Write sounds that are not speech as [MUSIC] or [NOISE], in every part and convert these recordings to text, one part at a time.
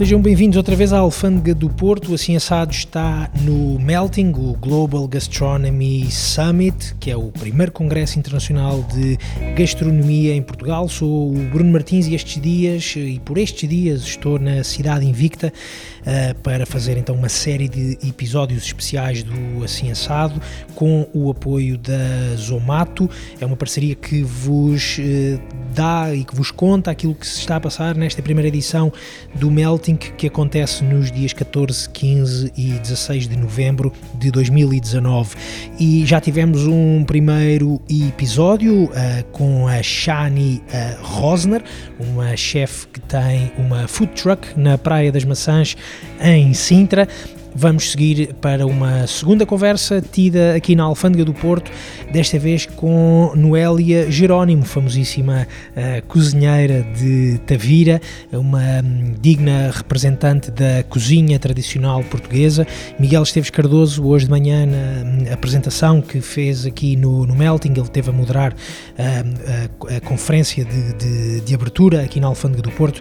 Sejam bem-vindos outra vez à Alfândega do Porto. Assim Assado está no Melting, o Global Gastronomy Summit, que é o primeiro congresso internacional de gastronomia em Portugal. Sou o Bruno Martins e estes dias, e por estes dias, estou na cidade invicta uh, para fazer então uma série de episódios especiais do Assim Assado com o apoio da Zomato. É uma parceria que vos uh, dá e que vos conta aquilo que se está a passar nesta primeira edição do Melting que acontece nos dias 14, 15 e 16 de novembro de 2019. E já tivemos um primeiro episódio uh, com a Shani uh, Rosner, uma chefe que tem uma food truck na Praia das Maçãs em Sintra Vamos seguir para uma segunda conversa tida aqui na Alfândega do Porto, desta vez com Noélia Jerónimo, famosíssima uh, cozinheira de Tavira, uma um, digna representante da cozinha tradicional portuguesa. Miguel Esteves Cardoso, hoje de manhã, na um, apresentação que fez aqui no, no Melting, ele teve a moderar uh, a, a, conferência de, de, de abertura aqui na Alfândega do Porto,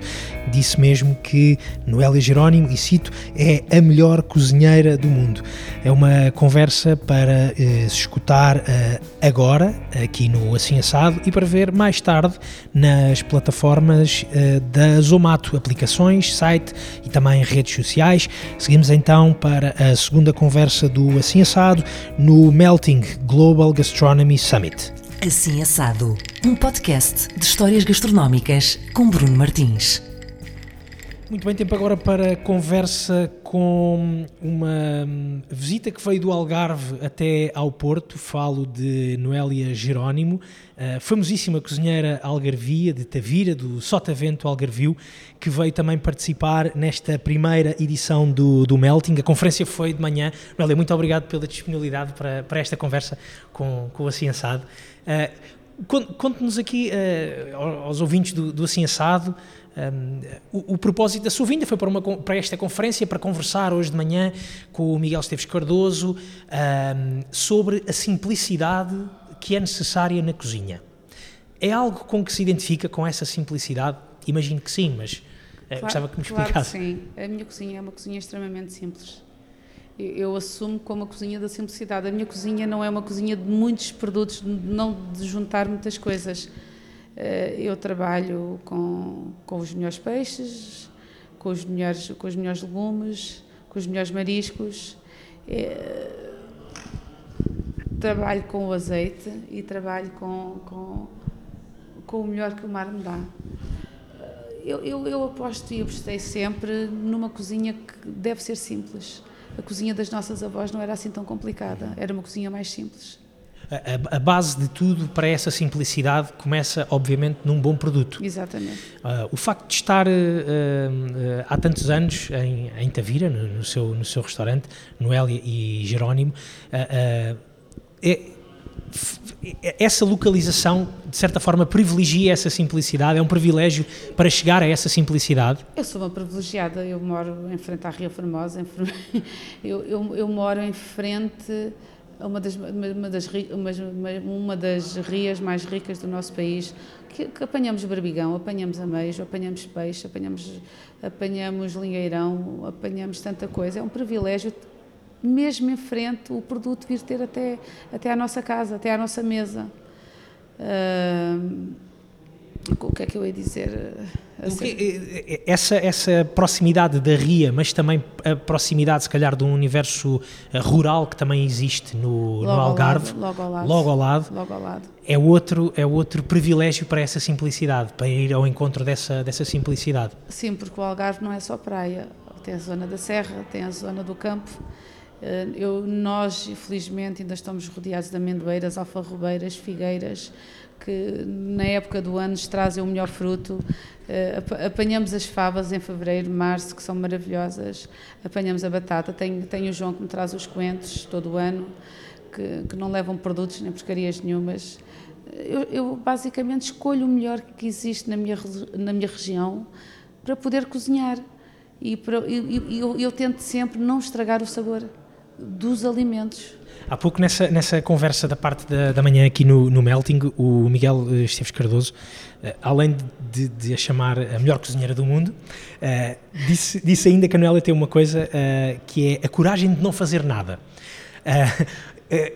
disse mesmo que Noélia Jerónimo, e cito, é a melhor cozinheira cozinheira do mundo. É uma conversa para eh, se escutar eh, agora, aqui no Assim Assado, e para ver mais tarde nas plataformas eh, da Zomato, aplicações, site e também redes sociais. Seguimos então para a segunda conversa do Assim Assado no Melting Global Gastronomy Summit. Assim Assado, um podcast de histórias gastronómicas com Bruno Martins. Muito bem, tempo agora para conversa com uma visita que veio do Algarve até ao Porto. Falo de Noélia Jerónimo, famosíssima cozinheira algarvia de Tavira, do Sotavento Algarvio, que veio também participar nesta primeira edição do, do Melting. A conferência foi de manhã. Noélia, muito obrigado pela disponibilidade para, para esta conversa com, com o Assado. Uh, Conte-nos aqui uh, aos ouvintes do, do Assim Assado um, o, o, propósito da sua vinda foi para, uma, para, esta conferência, para conversar hoje de manhã com o Miguel Esteves Cardoso um, sobre a simplicidade que é necessária na cozinha. É algo com que se identifica com essa simplicidade? Imagino que sim, mas eh, claro, gostava que me explicasse. Claro sim, a minha cozinha é uma cozinha extremamente simples. Eu, eu assumo como a cozinha da simplicidade. A minha cozinha não é uma cozinha de muitos produtos, não de juntar muitas coisas eu trabalho com, com os melhores peixes, com os melhores, com os melhores legumes, com os melhores mariscos. É, trabalho com o azeite e trabalho com, com, com o melhor que o mar me dá. Eu, eu, eu aposto e apostei sempre numa cozinha que deve ser simples. A cozinha das nossas avós não era assim tão complicada, era uma cozinha mais simples a, a, base de tudo para essa simplicidade começa, obviamente, num bom produto. Exatamente. Uh, o facto de estar uh, uh, há tantos anos em, em Tavira, no, no, seu, no seu restaurante, Noélia e Jerónimo, é, essa localização, de certa forma, privilegia essa simplicidade? É um privilégio para chegar a essa simplicidade? Eu sou uma privilegiada, eu moro em frente à Ria Formosa, [LAUGHS] eu, eu, eu moro em frente uma das, uma, das, uma, das rias mais ricas do nosso país, que, que apanhamos barbigão, apanhamos ameijo, apanhamos peixe, apanhamos, apanhamos lingueirão, apanhamos tanta coisa. É um privilégio, mesmo em frente, o produto vir ter até, até à nossa casa, até à nossa mesa. Uh, o que é que eu ia dizer? Que, eh, essa, essa proximidade da RIA, mas também a proximidade, se calhar, de um universo eh, rural que também existe no, no Algarve, ao logo, ao lado, logo, ao lado, logo ao lado, é outro, é outro privilégio para essa simplicidade, para ir ao encontro dessa, dessa simplicidade. Sim, porque o Algarve não é só praia, tem a zona da serra, tem a zona do campo. Eh, eu, nós, infelizmente, ainda estamos rodeados de amendoeiras, alfarrobeiras, figueiras, que na época do ano trazem o melhor fruto. Uh, apanhamos as favas em fevereiro, março, que são maravilhosas. Apanhamos a batata. Tenho, tenho o João que me traz os coentros todo o ano, que, que não levam produtos nem porcarias nenhumas. Eu, eu, basicamente escolho o melhor que existe na minha, na minha região para poder cozinhar. E, para, eu, eu tento sempre não estragar o sabor dos alimentos. Há pouco, nessa, nessa conversa da parte da, da manhã aqui no, no Melting, o Miguel eh, Esteves Cardoso, uh, além de, de, a chamar a melhor cozinheira do mundo, uh, disse, disse ainda que a Noélia tem uma coisa que é a coragem de não fazer nada.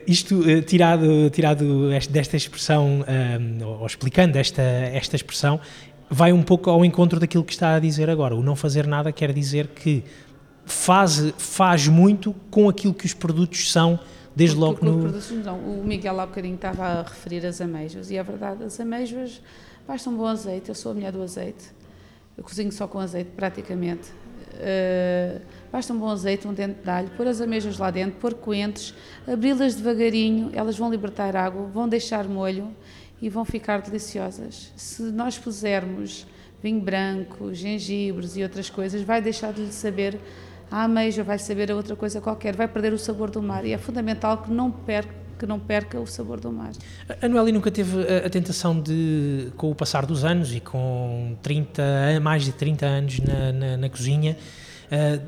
isto tirado, tirado desta expressão, ou explicando esta, esta expressão, vai um pouco ao encontro daquilo que está a dizer agora. O não fazer nada quer dizer que faz, faz muito com aquilo que os produtos são desde logo porque, no... Produtos, não, o Miguel há bocadinho estava a referir as amêijoas e é verdade, as amêijoas basta um bom azeite, eu sou a mulher do azeite, eu cozinho só com azeite praticamente. Uh, basta um bom azeite, um dente de alho, pôr as amêijoas lá dentro, pôr coentros, abri-las devagarinho, elas vão libertar água, vão deixar molho e vão ficar deliciosas. Se nós pusermos vinho branco, gengibres e outras coisas, vai deixar de lhe saber a ameixa, vai saber a outra coisa qualquer, vai perder o sabor do mar. E é fundamental que não perca que não perca o sabor do mar. A Noeli nunca teve a, a, tentação de, com o passar dos anos e com 30, mais de 30 anos na, na, na cozinha, uh,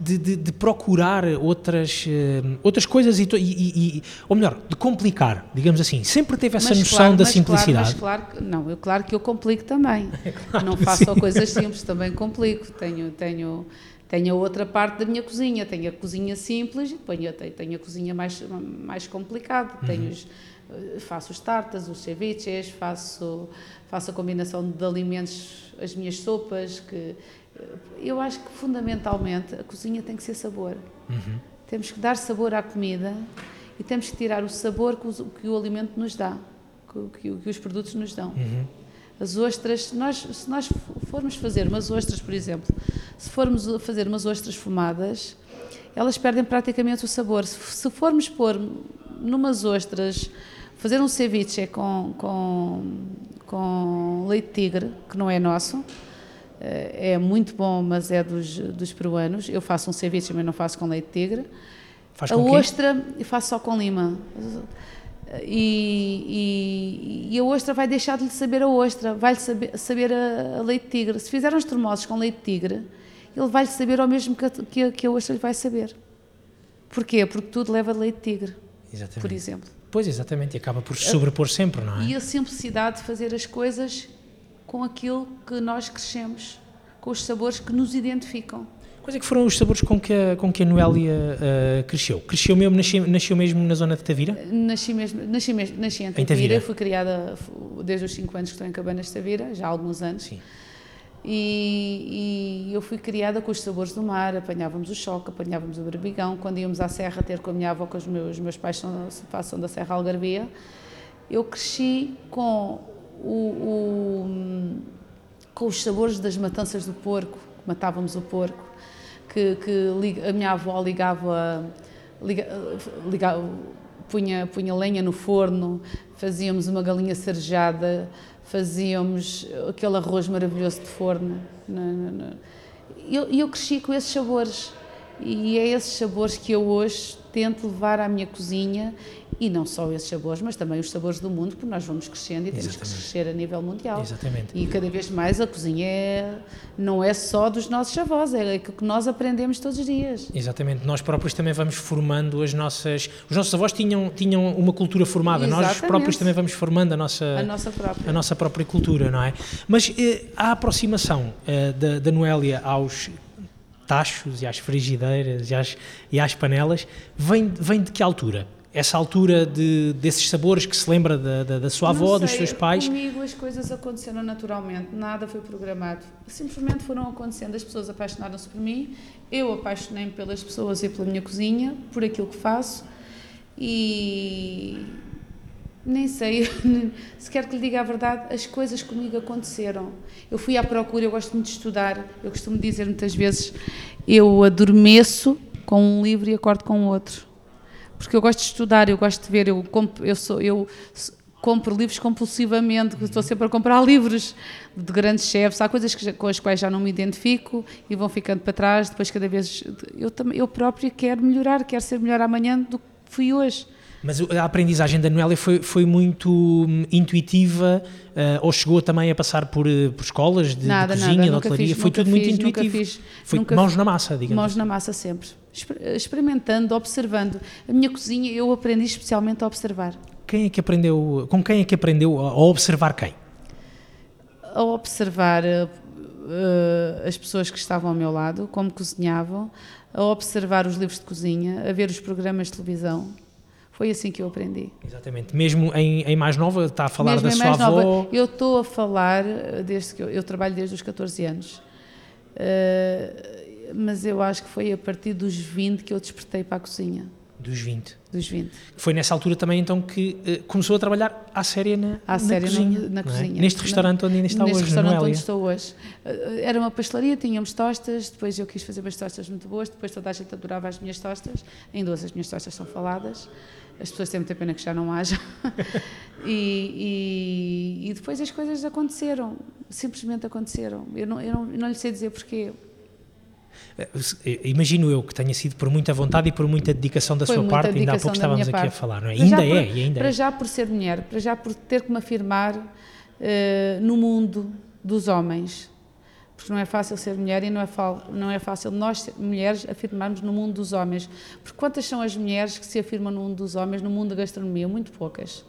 de, de, de, procurar outras, uh, outras coisas e, e, e, ou melhor, de complicar, digamos assim. Sempre teve essa mas noção claro, da simplicidade. Claro, mas claro, não, eu claro que eu complico também. [LAUGHS] claro, não faço só coisas simples, também complico. Tenho, tenho tenho a outra parte da minha cozinha, tenho a cozinha simples e depois tenho, tenho a cozinha mais, mais complicada. Uhum. Tenho os, eh, faço os tartas, os ceviches, faço, faço a combinação de alimentos, as minhas sopas, que eh, eu acho que fundamentalmente a cozinha tem que ser sabor. Uhum. Temos que dar sabor à comida e temos que tirar o sabor que o, que o alimento nos dá, que, que, que os produtos nos dão. Uhum. As ostras, nós, se nós formos fazer umas ostras, por exemplo, se formos fazer umas ostras fumadas, elas perdem praticamente o sabor. Se, se formos pôr numas ostras, fazer um ceviche com, com, com leite tigre, que não é nosso, eh, é muito bom, mas é dos, dos peruanos. Eu faço um ceviche, mas não faço com leite tigre. Faz a com ostra, eu faço só com lima e, e, e, a ostra vai deixar de lhe saber a ostra, vai-lhe saber, saber a, a, leite tigre. Se fizer uns termosos com leite tigre, ele vai-lhe saber ao mesmo que a, que, a, que a ostra lhe vai saber. Porquê? Porque tudo leva leite tigre, exatamente. por exemplo. Pois, exatamente, e acaba por se sobrepor sempre, não é? E a simplicidade de fazer as coisas com aquilo que nós crescemos, com os sabores que nos identificam. Quais é que foram os sabores com que a, com que a Noélia uh, cresceu? Cresceu mesmo, nasceu, nasceu mesmo na zona de Tavira? Nasci mesmo, nasci mesmo, nasci em Tavira, em Tavira. fui criada desde os 5 anos que estou em Cabanas de Tavira, já há alguns anos. Sim. E, e, eu fui criada com os sabores do mar, apanhávamos o choque, apanhávamos o berbigão, quando íamos à serra ter com a minha avó, com os meus, meus pais são, passam da Serra Algarvia, eu cresci com, o, o, com os sabores das matanças do porco, matávamos o porco, que, que a minha avó ligava, liga, ligava punha, punha lenha no forno, fazíamos uma galinha cerejada, fazíamos aquele arroz maravilhoso de forno. E eu, eu cresci com esses sabores. E é esses sabores que eu hoje tento levar à minha cozinha e não só esses sabores, mas também os sabores do mundo, porque nós vamos crescendo e temos Exatamente. que crescer a nível mundial. Exatamente. E cada vez mais a cozinha é, não é só dos nossos avós, é aquilo que nós aprendemos todos os dias. Exatamente. Nós próprios também vamos formando as nossas. Os nossos avós tinham, tinham uma cultura formada, Exatamente. nós próprios também vamos formando a nossa, a nossa, própria. A nossa própria cultura, não é? Mas eh, a aproximação eh, da, da Noélia aos tachos e às frigideiras e às, e às panelas vem, vem de que altura? essa altura de, desses sabores que se lembra da, da, da sua avó, dos seus pais? Comigo as coisas aconteceram naturalmente, nada foi programado. Simplesmente foram acontecendo, as pessoas apaixonaram-se por mim, eu apaixonei-me pelas pessoas e pela minha cozinha, por aquilo que faço e nem sei, [LAUGHS] se quer que lhe diga a verdade, as coisas comigo aconteceram. Eu fui à procura, eu gosto muito de estudar, eu costumo dizer muitas vezes, eu adormeço com um livro e acordo com outro porque eu gosto de estudar, eu gosto de ver, eu, compro, eu, sou, eu compro livros compulsivamente, estou sempre a comprar [LAUGHS] livros de grandes chefes, há coisas que, com as quais já não me identifico e vão ficando para trás, depois cada vez eu, eu própria quero melhorar, quero ser melhor amanhã do que fui hoje. Mas a aprendizagem da Noélia foi, foi muito hum, intuitiva uh, ou chegou também a passar por, uh, por escolas de, nada, de cozinha, nada, de hotelaria? Foi tudo fiz, muito intuitivo. Fiz, foi mãos na massa, digamos. Mãos assim. na massa sempre. Experimentando, observando. A minha cozinha eu aprendi especialmente a observar. Quem é que aprendeu, com quem é que aprendeu a observar quem? A observar uh, as pessoas que estavam ao meu lado, como cozinhavam, a observar os livros de cozinha, a ver os programas de televisão foi assim que eu aprendi. Exatamente. Mesmo em, em mais nova, está a falar Mesmo da sua avó? Nova, eu estou a falar desde que eu, eu, trabalho desde os 14 anos. Uh, mas eu acho que foi a partir dos 20 que eu despertei para a cozinha. Dos 20. Dos 20. Foi nessa altura também então que uh, começou a trabalhar à séria na, à na séria cozinha. Na, na cozinha. É? Neste restaurante onde ainda está Neste hoje, restaurante Noélia. onde estou hoje. Uh, era uma pastelaria, tínhamos tostas, depois eu quis fazer umas tostas muito boas, depois toda a gente adorava as minhas tostas, ainda hoje as minhas tostas são faladas as pessoas têm muita pena que já não haja. [LAUGHS] e, e, e, depois as coisas aconteceram, simplesmente aconteceram. Eu não, eu não, eu não lhe sei dizer porquê. Imagino eu que tenha sido por muita vontade e por muita dedicação da Foi sua parte, ainda há pouco estávamos aqui parte. a falar, não é? Ainda por, é, e ainda para é. já por ser mulher, para já por ter que me afirmar uh, no mundo dos homens, porque não é fácil ser mulher e não é, não é fácil nós, mulheres, afirmarmos no mundo dos homens. Porque quantas são as mulheres que se afirmam no mundo dos homens, no mundo da gastronomia? Muito poucas.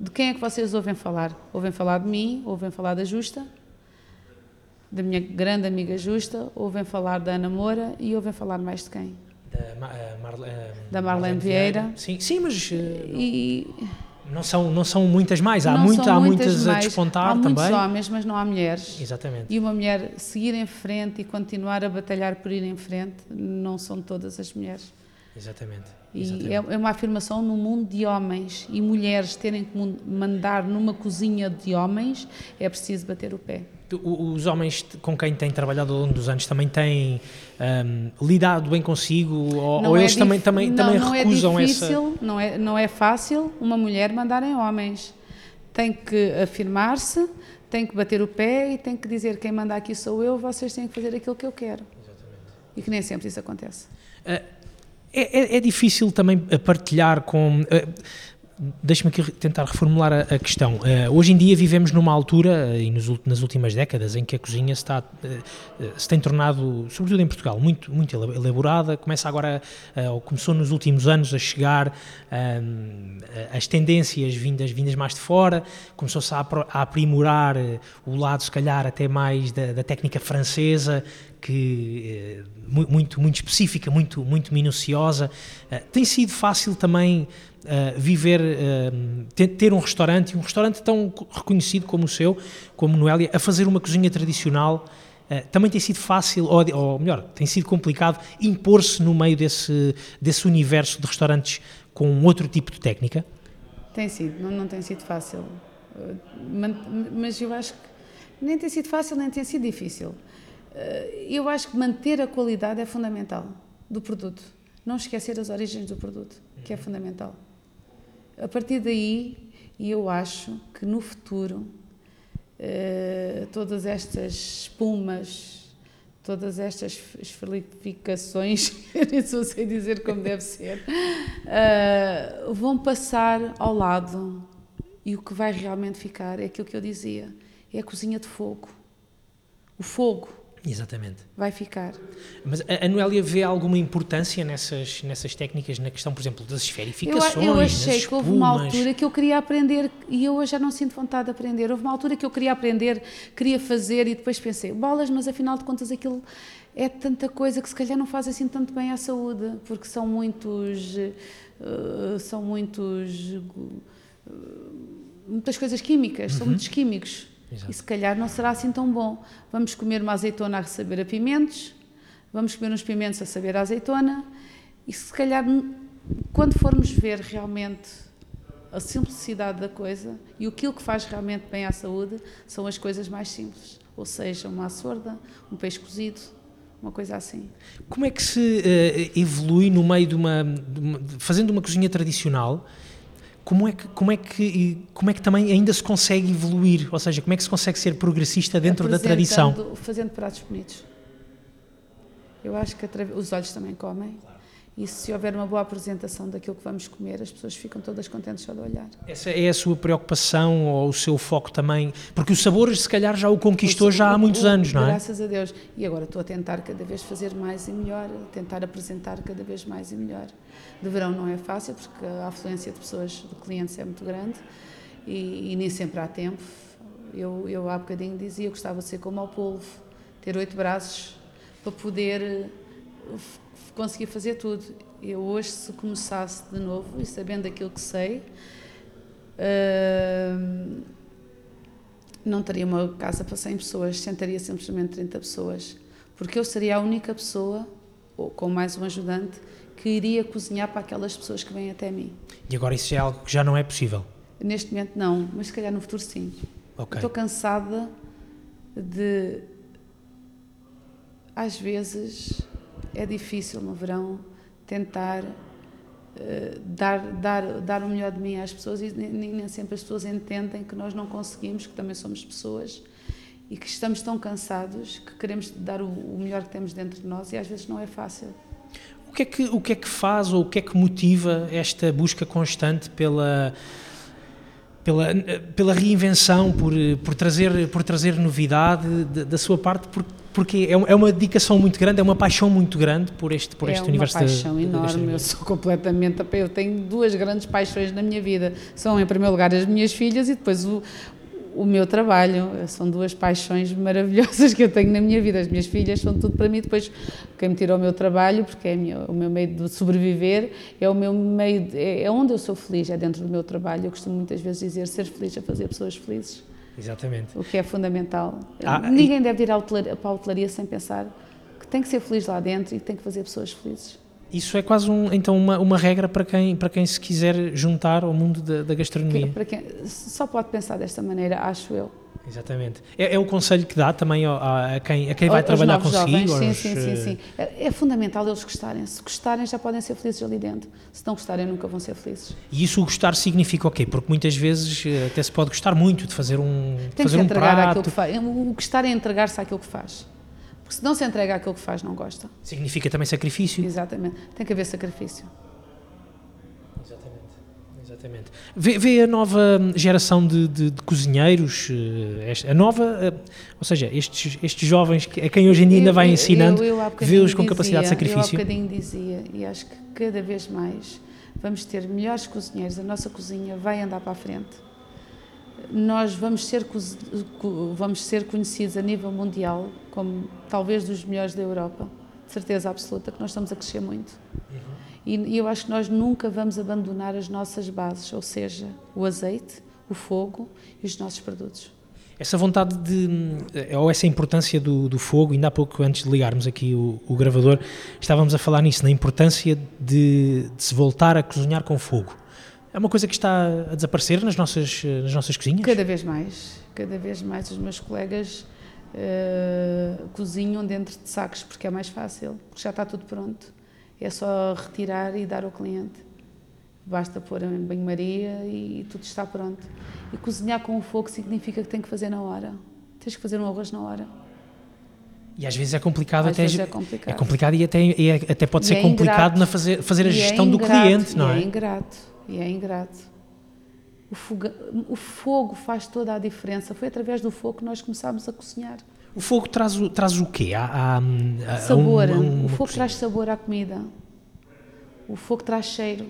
De quem é que vocês ouvem falar? Ouvem falar de mim, ouvem falar da Justa, da minha grande amiga Justa, ouvem falar da Ana Moura e ouvem falar mais de quem? Da, uh, Marle, uh, da Marlene Vieira. Sim, sim mas... Uh, e... Não são, não são muitas mais, há, não muito, há muitas, muitas mais. a despontar há também. Há muitos homens, mas não há mulheres. Exatamente. E uma mulher seguir em frente e continuar a batalhar por ir em frente, não são todas as mulheres. Exatamente. E é, é uma afirmação no mundo de homens e mulheres terem que mandar numa cozinha de homens, é preciso bater o pé. Os homens com quem tem trabalhado ao longo dos anos também têm um, lidado bem consigo ou, ou é eles também, também, não, também não recusam é difícil, essa... Não é, não é fácil uma mulher mandar em homens. Tem que afirmar-se, tem que bater o pé e tem que dizer quem manda aqui sou eu, vocês têm que fazer aquilo que eu quero. Exatamente. E que nem sempre isso acontece. Uh, é, é, difícil também partilhar com... Uh, Deixe-me aqui tentar reformular a, a questão. Uh, hoje em dia vivemos numa altura, uh, e nos, nas últimas décadas, em que a cozinha se, está, uh, se tem tornado, sobretudo em Portugal, muito, muito elaborada. Começa agora, ou começou nos últimos anos a chegar as tendências vindas, vindas mais de fora, começou-se a, a, aprimorar o lado, se calhar, até mais da, da técnica francesa, que muito muito específica, muito muito minuciosa. tem sido fácil também Uh, viver, ter, ter, um restaurante, um restaurante tão reconhecido como o seu, como Noélia, a fazer uma cozinha tradicional, uh, também tem sido fácil, ou, ou melhor, tem sido complicado impor-se no meio desse, desse universo de restaurantes com outro tipo de técnica? Tem sido, não, não tem sido fácil. Mas eu acho que nem tem sido fácil, nem tem sido difícil. Eu acho que manter a qualidade é fundamental do produto. Não esquecer as origens do produto, que é fundamental. A partir daí, eu acho que no futuro, eh, todas estas espumas, todas estas esferificações, [LAUGHS] eu nem só sei dizer como deve ser, eh, vão passar ao lado e o que vai realmente ficar é aquilo que eu dizia, é a cozinha de fogo. O fogo Exatamente. vai ficar. Mas a Noélia vê alguma importância nessas, nessas técnicas, na questão, por exemplo, das esferificações? Eu, eu achei que houve uma altura que eu queria aprender e eu hoje já não sinto vontade de aprender. Houve uma altura que eu queria aprender, queria fazer e depois pensei, bolas, mas afinal de contas aquilo é tanta coisa que se calhar não faz assim tanto bem à saúde, porque são muitos. Uh, são muitos. Uh, muitas coisas químicas, uhum. são muitos químicos. Exato. E se calhar não será assim tão bom. Vamos comer uma azeitona a saber a pimentos, vamos comer uns pimentos a saber a azeitona, e se calhar, quando formos ver realmente a simplicidade da coisa e aquilo que faz realmente bem à saúde, são as coisas mais simples. Ou seja, uma açorda, um peixe cozido, uma coisa assim. Como é que se uh, evolui no meio de uma, de uma, fazendo uma cozinha tradicional? Como é que como é que como é que também ainda se consegue evoluir? Ou seja como é que se consegue ser progressista dentro da tradição? fazendo pratos bonitos. Eu acho que os olhos também comem E se houver uma boa apresentação daquilo que vamos comer, as pessoas ficam todas contentes só de olhar. Essa é a sua preocupação ou o seu foco também? Porque os sabores, se calhar, já o conquistou já há muitos o, anos, não é? Graças a Deus. E agora estou a tentar cada vez fazer mais e melhor, tentar apresentar cada vez mais e melhor. De verão não é fácil, porque a afluência de pessoas, de clientes é muito grande e, e nem sempre há tempo. Eu, eu há bocadinho dizia que gostava de ser como ao polvo, ter oito braços para poder conseguir fazer tudo. Eu hoje, se começasse de novo e sabendo aquilo que sei, uh, não teria uma casa para 100 pessoas, sentaria simplesmente 30 pessoas, porque eu seria a única pessoa, ou com mais um ajudante, que iria cozinhar para aquelas pessoas que vêm até mim. E agora isso é algo que já não é possível? Neste momento não, mas se calhar no futuro sim. Okay. Estou cansada de às vezes é difícil no verão tentar uh, dar, dar, dar o melhor de mim às pessoas e nem, nem, sempre as pessoas entendem que nós não conseguimos, que também somos pessoas e que estamos tão cansados que queremos dar o, o melhor que temos dentro de nós e às vezes não é fácil. O que é que, o que, é que faz ou o que é que motiva esta busca constante pela pela, pela reinvenção, por, por, trazer, por trazer novidade da sua parte, porque, porque é, é uma dedicação muito grande, é uma paixão muito grande por este, por é este universo. É uma paixão enorme, eu sou completamente, eu tenho duas grandes paixões na minha vida, são em primeiro lugar as minhas filhas e depois o, o meu trabalho. São duas paixões maravilhosas que eu tenho na minha vida. As minhas filhas são tudo para mim. Depois, quem me tira o meu trabalho, porque é o meu meio de sobreviver, é o meu meio, de, é onde eu sou feliz, é dentro do meu trabalho. Eu costumo muitas vezes dizer ser feliz é fazer pessoas felizes. Exatamente. O que é fundamental. Ah, Ninguém e... deve ir para a hotelaria sem pensar que tem que ser feliz lá dentro e tem que fazer pessoas felizes. Isso é quase um, então uma, uma regra para quem, para quem se quiser juntar ao mundo da, da gastronomia. Para quem, só pode pensar desta maneira, acho eu. Exatamente. É, é o conselho que dá também a, a quem, a quem vai trabalhar consigo? Sim, sim, sim, sim. É, é, fundamental eles gostarem. Se gostarem, já podem ser felizes ali dentro. Se não gostarem, nunca vão ser felizes. E isso o gostar significa o quê? Porque muitas vezes eh, até se pode gostar muito de fazer um, Tem fazer que um entregar prato. Aquilo que faz. O gostar é entregar-se àquilo que faz. Porque se não se entrega àquilo que faz, não gosta. Significa também sacrifício. Exatamente. Tem que haver sacrifício. Exatamente. Vê, vê a nova geração de, de, de, cozinheiros, eh, a nova, eh, ou seja, estes, estes jovens a quem hoje em dia ainda vai ensinando, vê-os com capacidade de sacrifício. Eu há bocadinho dizia, e acho que cada vez mais vamos ter melhores cozinheiros, a nossa cozinha vai andar para a frente nós vamos ser, vamos ser conhecidos a nível mundial como talvez dos melhores da Europa, de certeza absoluta, que nós estamos a crescer muito. Uhum. E, e eu acho que nós nunca vamos abandonar as nossas bases, ou seja, o azeite, o fogo e os nossos produtos. Essa vontade de, ou essa importância do, do fogo, ainda há pouco antes de ligarmos aqui o, o gravador, estávamos a falar nisso, na importância de, de se voltar a cozinhar com fogo. É uma coisa que está a desaparecer nas nossas, nas nossas cozinhas? Cada vez mais. Cada vez mais os meus colegas uh, cozinham dentro de sacos porque é mais fácil, porque já está tudo pronto. É só retirar e dar ao cliente. Basta pôr em banho-maria e tudo está pronto. E cozinhar com o fogo significa que tem que fazer na hora. Tens que fazer um arroz na hora. E às vezes é complicado, às até é complicado. É complicado e até, e é, até pode e ser é complicado na fazer, fazer a gestão é ingrato, do cliente, não é? É ingrato e é ingrato. O, fogo, o fogo faz toda a diferença. Foi através do fogo que nós começámos a cozinhar. O fogo traz o, traz o quê? Há, há, sabor. Um, um, o fogo traz sabor à comida. O fogo traz cheiro.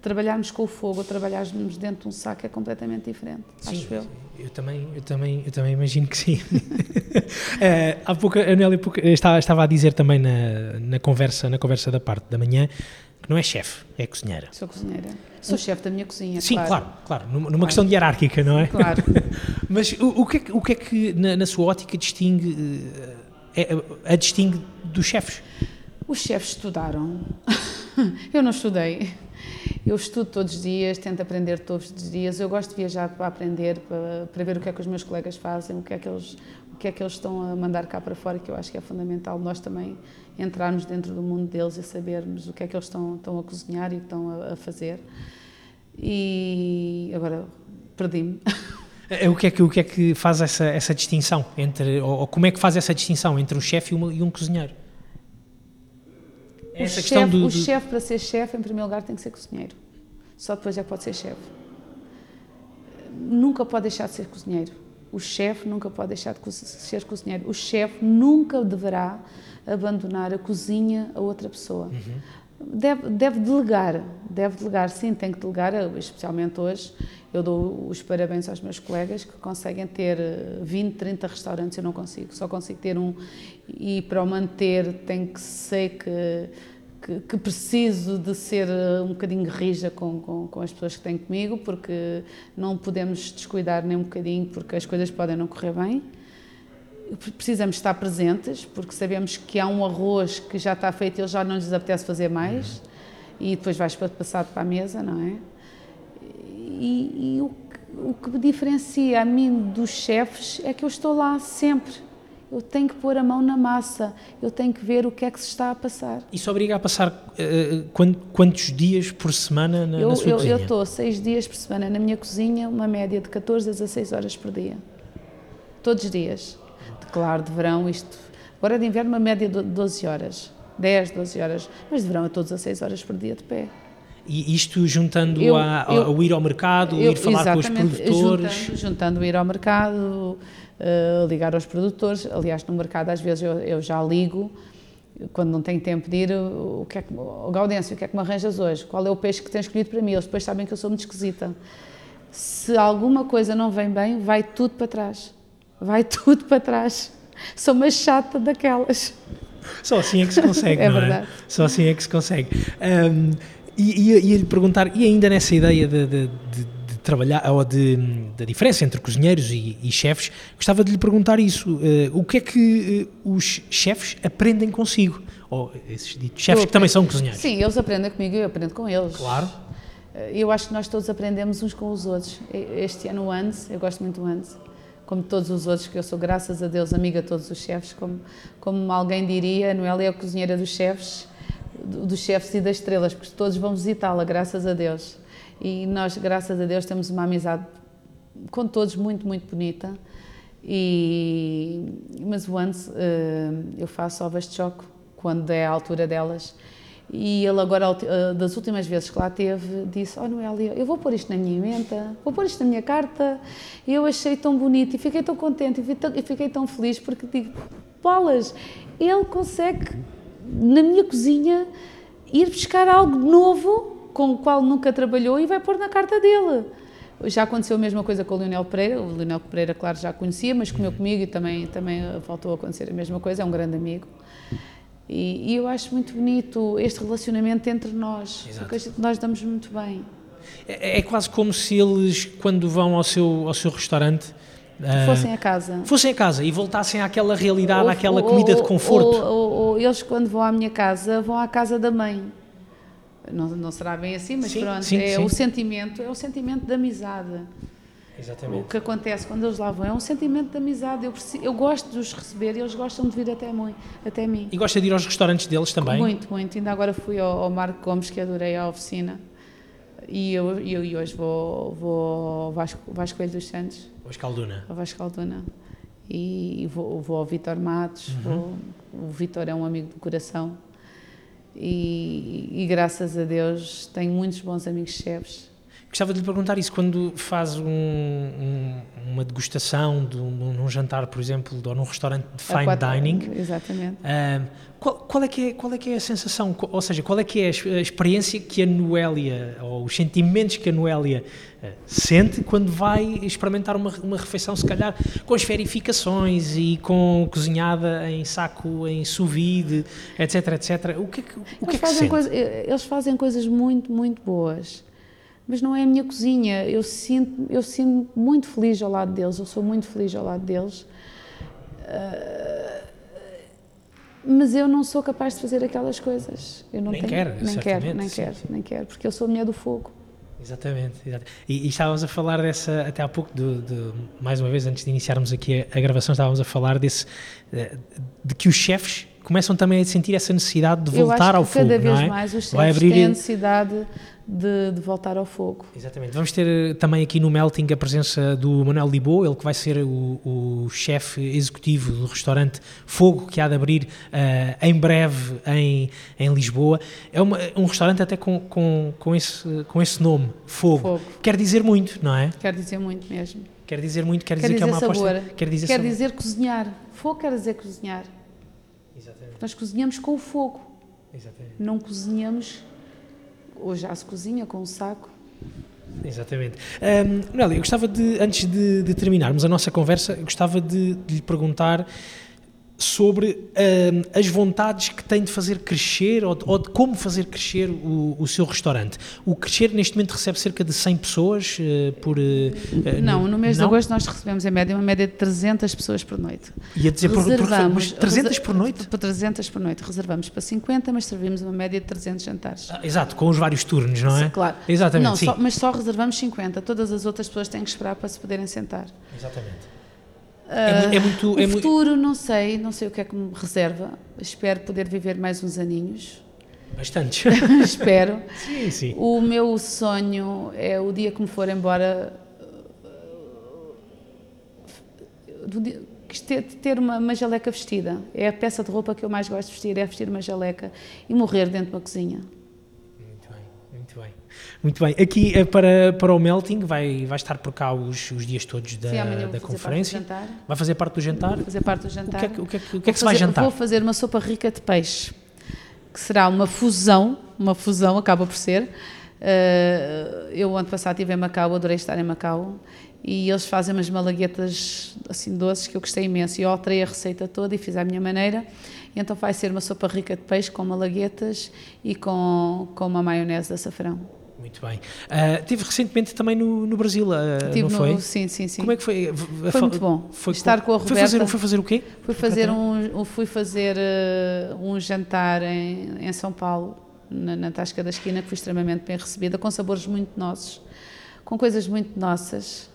Trabalharmos com o fogo ou trabalharmos dentro de um saco é completamente diferente, sim, acho eu. Eu também, eu também, eu também imagino que sim. uh, [LAUGHS] há pouco, a Nélia estava, estava a dizer também na, na, conversa, na conversa da parte da manhã não é chefe, é cozinheira. Sou cozinheira. Sou chefe da minha cozinha, Sim, claro. claro, claro. Numa, numa questão de hierárquica, não é? Claro. [LAUGHS] Mas o, o, que é que, o que é que, na, na sua ótica, distingue, é, a distingue dos chefes? Os chefes estudaram. [LAUGHS] Eu não estudei. Eu estudo todos os dias, tento aprender todos os dias. Eu gosto de viajar para aprender, para, para ver o que é que os meus colegas fazem, o que é que eles, o que é que eles estão a mandar cá para fora, que eu acho que é fundamental nós também entrarmos dentro do mundo deles e sabermos o que é que eles estão, estão a cozinhar e estão a, a fazer. E agora perdi-me. É, o que é que, o que, é que faz essa, essa distinção entre, ou, ou como é que faz essa distinção entre um chefe e, e um cozinheiro? Essa o questão chefe, do- o do- chefe, para ser chefe, em primeiro lugar, tem que ser cozinheiro. Só depois é que pode ser chefe. Nunca pode deixar de ser cozinheiro. O chefe nunca pode deixar de ser cozinheiro. O chefe nunca deverá abandonar a cozinha a outra pessoa. Deve, deve delegar, deve delegar, sim, tem que delegar, especialmente hoje. Eu dou os parabéns aos meus colegas que conseguem ter eh, 20, 30 restaurantes, eu não consigo, só consigo ter um e para o manter tem que sei que, que, que preciso de ser eh, um bocadinho rija com, com, com as pessoas que têm comigo, porque não podemos descuidar nem um bocadinho, porque as coisas podem não correr bem precisamos estar presentes, porque sabemos que há um arroz que já está feito e eles já não lhes apetece fazer mais, e depois vais passado para a mesa, não é? E, e o, o que me diferencia a mim dos chefes é que eu estou lá sempre. Eu tenho que pôr a mão na massa, eu tenho que ver o que é que se está a passar. Isso obriga a passar quan- quantos dias por semana na, Eu na sua eu- cozinha? eu estou seis dias por semana na minha cozinha, uma média de 14 a 16 horas por dia. Todos os dias. De claro, de verão, isto. Agora de inverno, uma média de 12 horas. 10, 12 horas. Mas de verão, é todos a 6 horas por dia de pé. E isto juntando Eu- a, eu- ao ir ao mercado, Eu- ir falar com os produtores. Juntando, juntando ir ao mercado, eh, ligar aos produtores. Aliás, no mercado, às vezes, eu, eu já ligo, quando não tenho tempo de ir, o que é que, o Gaudêncio, o que é que me arranjas hoje? Qual é o peixe que tens escolhido para mim? Eles depois sabem que eu sou muito esquisita. Se alguma coisa não vem bem, vai tudo para trás. Vai [LAUGHS] tudo para trás. Sou uma chata daquelas. Só assim é que se consegue, [LAUGHS] É não verdade. é? Só assim é que se consegue. Ahm, e ia- ia-lhe perguntar, e ainda nessa ideia de, de- de- de trabalhar, ou de, da diferença entre cozinheiros e, e chefes, gostava de lhe perguntar isso. eh, o que é que eh, os chefes aprendem consigo? Ou esses ditos chefes que também são cozinheiros? Sim, eles aprendem comigo e eu aprendo com eles. Claro. Eu acho que nós todos aprendemos uns com os outros. Este ano o ANS, eu gosto muito do ANS, como todos os outros, que eu sou, graças a Deus, amiga de todos os chefes, como, como alguém diria, a Noélia é a cozinheira dos chefes, do- dos chefes e das estrelas, porque todos vão visitá-la, graças a Deus. E nós, graças a Deus, temos uma amizade com todos muito, muito bonita. E, mas ANS, eh, eu faço ovas de choque, quando é a altura delas, e ele agora, eh, das últimas vezes que lá teve, disse, oh Noélia, eu vou pôr isto na minha emenda, vou pôr isto na minha carta. E eu achei tão bonito e fiquei tão contente e fiquei tão feliz porque digo, bolas, ele consegue, na minha cozinha, ir buscar algo novo com o qual nunca trabalhou e vai pôr na carta dele. Já aconteceu a mesma coisa com o Leonel Pereira. O Leonel Pereira, claro, já conhecia, mas comeu comigo e também, também voltou a acontecer a mesma coisa. É um grande amigo. E, e eu acho muito bonito este relacionamento entre nós, Exato. porque nós damos muito bem. É, é quase como se eles, quando vão ao seu, ao seu restaurante, ah, Fossem a casa. fossem a casa e voltassem àquela realidade, Ou- àquela ou- comida de ou- conforto. Ou, ou- ou eles, quando vão à minha casa, vão à casa da mãe. Não, não será bem assim, mas Sim, pronto. sim, é sim. o sentimento, é o sentimento de amizade. O Exatamente. que acontece quando eles lá vão é um sentimento de amizade. Eu, preci- eu gosto de os receber e eles gostam de vir até, mui- até mim. E gosta de ir aos restaurantes deles também? Muito, muito. Ainda agora fui ao, ao Marco Gomes, que adorei a oficina. E eu, eu e hoje vou, vou ao Vasco, Vasco Coelho dos Santos, Ou Escalduna? ao Vasco Alduna. E vou, vou ao Vitor Matos. vou- o Vitor é um amigo do coração. E, e graças a Deus tenho muitos bons amigos chefes. Gostava de lhe perguntar isso, quando faz um- um- uma degustação de um, num jantar, por exemplo, ou num restaurante de fine quatro- dining, Exatamente. ah, qual, qual é que é, qual é que é a sensação, ou seja, qual é que é a ex- a experiência que a Noélia, ou os sentimentos que a Noélia ah, sente quando vai experimentar uma, uma refeição, se calhar com as verificações e com cozinhada em saco, em sous vide, etc, etc. O que é que, o que, é Eles que fazem, sente? coisa- eles fazem coisas muito, muito boas. Mas não é a minha cozinha. Eu sinto, eu sinto muito feliz ao lado deles. Eu sou muito feliz ao lado deles. Ah, mas eu não sou capaz de fazer aquelas coisas. Eu não Nem tenho, quer, nem quero, nem sim, quero, sim. nem quero, porque eu sou a mulher do fogo. Exatamente, exato. E, e estávamos a falar dessa, até há pouco, de, de- mais uma vez, antes de iniciarmos aqui a, a gravação, estávamos a falar desse, eh, de que os chefes começam também a sentir essa necessidade de voltar ao fogo, cada vez não é? mais os Vai abrir têm a necessidade de, de voltar ao fogo. Exatamente. Vamos ter eh, também aqui no Melting a presença do Manuel Libô, ele que vai ser o, o chefe executivo do restaurante Fogo, que há de abrir eh, em breve em, em Lisboa. É uma- um restaurante até com, com, com, esse, com esse nome, Fogo. Fogo. Quer dizer muito, não é? Quer dizer muito mesmo. Quer dizer muito, quer, Quer dizer, dizer que é uma sabor. aposta. Quer dizer quer sabor. dizer cozinhar. Fogo quer dizer cozinhar. Exatamente. Nós cozinhamos com o fogo. Exatamente. Não cozinhamos. Ou já se cozinha com um saco. Exatamente. Um, eu gostava de, antes de, de terminarmos a nossa conversa, eu gostava de, de lhe perguntar sobre ahm, as vontades que tem de fazer crescer ou de, ou de como fazer crescer o, o seu restaurante. O crescer neste momento recebe cerca de 100 pessoas eh, por... eh, Não, no mês não? de agosto nós recebemos em média uma média de 300 pessoas por noite. Ia dizer por, por, Reservamos. mas 300 reser- por noite? Para 300 por noite. Reservamos para 50, mas servimos uma média de 300 jantares. Ah, exato, com os vários turnos, não é? Claro. Exatamente, Não, só- mas só reservamos 50. Todas as outras pessoas têm que esperar para se poderem sentar. Exatamente. É, mu- é muito... O é futuro, não sei, não sei o que é que me reserva. Espero poder viver mais uns aninhos. Bastantes. [LAUGHS] Espero. sim, sim. O meu sonho é o dia que me for embora. uh, do dia- ter, ter uma, uma jaleca vestida. É a peça de roupa que eu mais gosto de vestir, é vestir uma jaleca e morrer dentro de uma cozinha. Muito bem, muito bem. Aqui eh, para, para o Melting vai, vai estar por cá os, os dias todos da, Sim, amanhã vou da conferência. Vai fazer parte do jantar. Fazer parte do O jantar. que é que, o que, é o que, é que se Vou vai jantar? Vou fazer uma sopa rica de peixe, que será uma fusão, uma fusão, acaba por ser. Eh, eu, ano passado, estive em Macau, adorei estar em Macau, e eles fazem umas malaguetas assim doces que eu gostei imenso. E eu alterei a receita toda e fiz à minha maneira. Então vai ser uma sopa rica de peixe com malaguetas e com, com uma maionese de açafrão. Muito bem. Ah, tive recentemente também no, no Brasil, ah, Tive não no- foi? Sim, sim, sim. Como é que foi? Foi muito bom. Foi Estar com a Foi fazer, Roberta. foi fazer o quê? Fui fazer um, fui fazer eh, um jantar em, em São Paulo, na, na Tasca da Esquina, que fui extremamente bem recebida, com sabores muito nossos, com coisas muito nossas.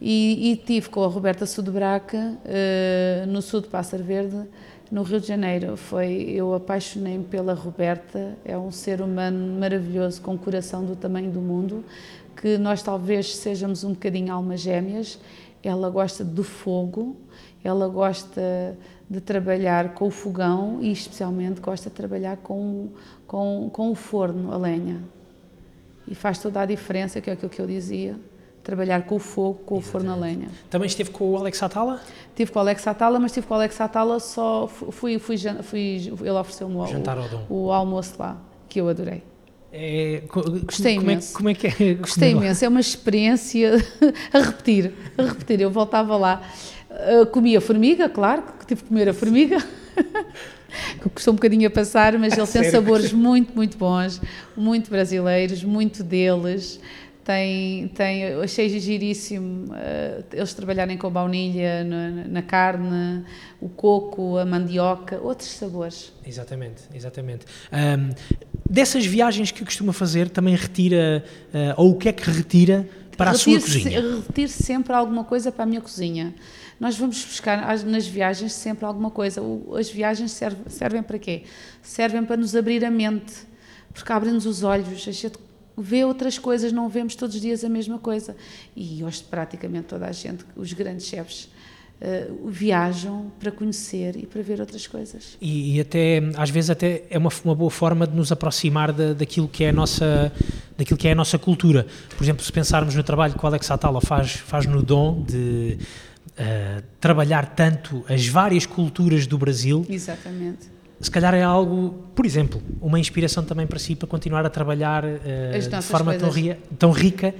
E, e tive com a Roberta Sudebraca, eh, no sul de Pássaro Verde, no Rio de Janeiro. Foi, eu apaixonei-me pela Roberta, é um ser humano maravilhoso, com um coração do tamanho do mundo, que nós talvez sejamos um bocadinho almas gêmeas. Ela gosta do fogo, ela gosta de trabalhar com o fogão e especialmente gosta de trabalhar com, com, com o forno, a lenha. E faz toda a diferença, que é aquilo que eu dizia, trabalhar com o fogo, com o forno a lenha. Também esteve com o Alex Atala? Tive com o Alex Atala, mas tive com o Alex Atala só, fui, fui, fui ele ofereceu-me o, Jantar ao dom. o almoço lá, que eu adorei. É, co- Gostei como é, imenso. como é que é? Gostei imenso, é uma experiência [LAUGHS] a repetir, a repetir. Eu voltava lá, uh, comia formiga, claro, que tive que comer a formiga, [LAUGHS] que custou um bocadinho a passar, mas [LAUGHS] ele tem sabores muito, muito bons, muito brasileiros, muito deles. Tem, tem, eu achei giríssimo uh, eles trabalharem com baunilha na, na carne, o coco, a mandioca, outros sabores. Exatamente, exatamente. Ahm, dessas viagens que costuma fazer, também retira, ah, ou o que é que retira para a sua se- cozinha? Retiro sempre alguma coisa para a minha cozinha. Nós vamos buscar nas viagens sempre alguma coisa. As viagens servem, servem para quê? Servem para nos abrir a mente, porque abrem-nos os olhos. A gente vê outras coisas, não vemos todos os dias a mesma coisa. E hoje, praticamente toda a gente, os grandes chefes, eh, viajam para conhecer e para ver outras coisas. E, e até, às vezes, até é uma, uma boa forma de nos aproximar da, daquilo, que é a nossa, daquilo que é a nossa cultura. Por exemplo, se pensarmos no trabalho que o Alex Atala faz, faz no Dom de ah, trabalhar tanto as várias culturas do Brasil, Exatamente. Se calhar é algo, por exemplo, uma inspiração também para si para continuar a trabalhar As de forma tão, ria- tão rica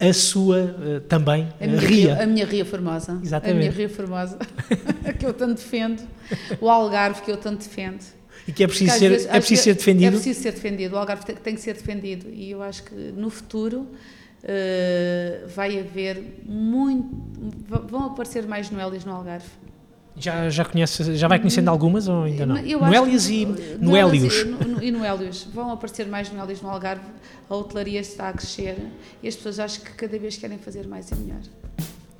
a sua ah, também A ah, minha, ria. ria, a minha ria formosa. Exatamente. A minha ria formosa. [LAUGHS] que eu tanto defendo. O Algarve que eu tanto defendo. E que é preciso, Que ser, vezes- é preciso ser defendido. É preciso ser defendido. O Algarve tem, tem que ser defendido. E eu acho que no futuro eh, vai haver muito. Vão aparecer mais Noélias no Algarve. Já, já, conhece, já vai conhecendo algumas ou ainda não? Eu Noélias e Noélios. e- no- E Noélios. Vão aparecer mais Noélios no Algarve. A hotelaria está a crescer e as pessoas acho que cada vez querem fazer mais e melhor.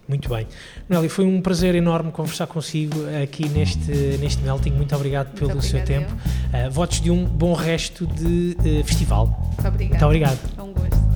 Muito bem. Noélia, foi um prazer enorme conversar consigo aqui neste, neste Melting. Muito obrigado Muito pelo seu tempo. Uh, votos de um bom resto de uh, festival. Muito obrigada. Muito obrigado. É um gosto.